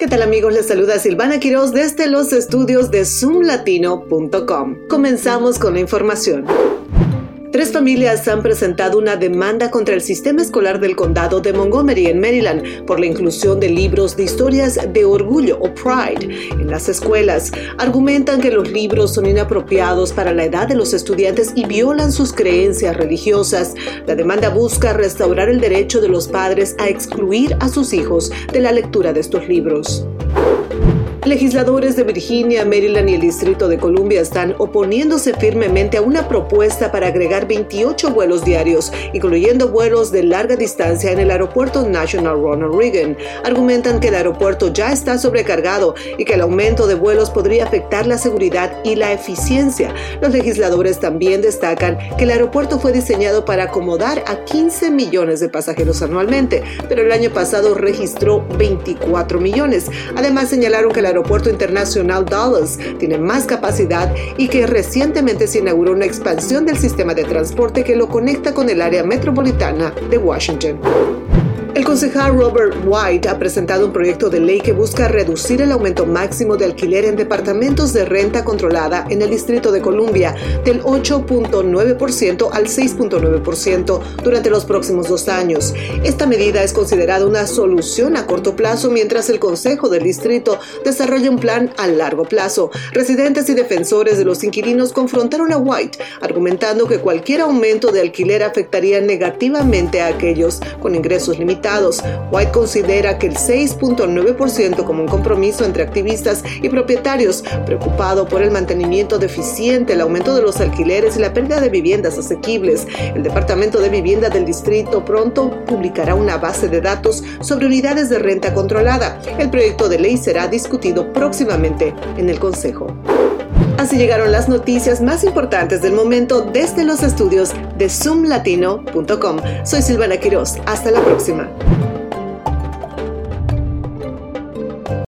¿Qué tal amigos? Les saluda Silvana Quiroz desde los estudios de zoomlatino.com. Comenzamos con la información. Tres familias han presentado una demanda contra el sistema escolar del condado de Montgomery en Maryland por la inclusión de libros de historias de orgullo o pride en las escuelas. Argumentan que los libros son inapropiados para la edad de los estudiantes y violan sus creencias religiosas. La demanda busca restaurar el derecho de los padres a excluir a sus hijos de la lectura de estos libros. Legisladores de Virginia, Maryland y el Distrito de Columbia están oponiéndose firmemente a una propuesta para agregar 28 vuelos diarios, incluyendo vuelos de larga distancia en el aeropuerto National Ronald Reagan. Argumentan que el aeropuerto ya está sobrecargado y que el aumento de vuelos podría afectar la seguridad y la eficiencia. Los legisladores también destacan que el aeropuerto fue diseñado para acomodar a 15 millones de pasajeros anualmente, pero el año pasado registró 24 millones. Además señalaron que Aeropuerto Internacional Dallas tiene más capacidad y que recientemente se inauguró una expansión del sistema de transporte que lo conecta con el área metropolitana de Washington. El concejal Robert White ha presentado un proyecto de ley que busca reducir el aumento máximo de alquiler en departamentos de renta controlada en el Distrito de Columbia del 8.9% al 6.9% durante los próximos dos años. Esta medida es considerada una solución a corto plazo mientras el Consejo del Distrito desarrolla un plan a largo plazo. Residentes y defensores de los inquilinos confrontaron a White, argumentando que cualquier aumento de alquiler afectaría negativamente a aquellos con ingresos limitados White considera que el 6.9% como un compromiso entre activistas y propietarios, preocupado por el mantenimiento deficiente, el aumento de los alquileres y la pérdida de viviendas asequibles. El Departamento de Vivienda del Distrito pronto publicará una base de datos sobre unidades de renta controlada. El proyecto de ley será próximamente en el Consejo. Así llegaron las noticias más importantes del momento desde los estudios de zoomlatino.com. Soy Silvana Quiroz. Hasta la próxima.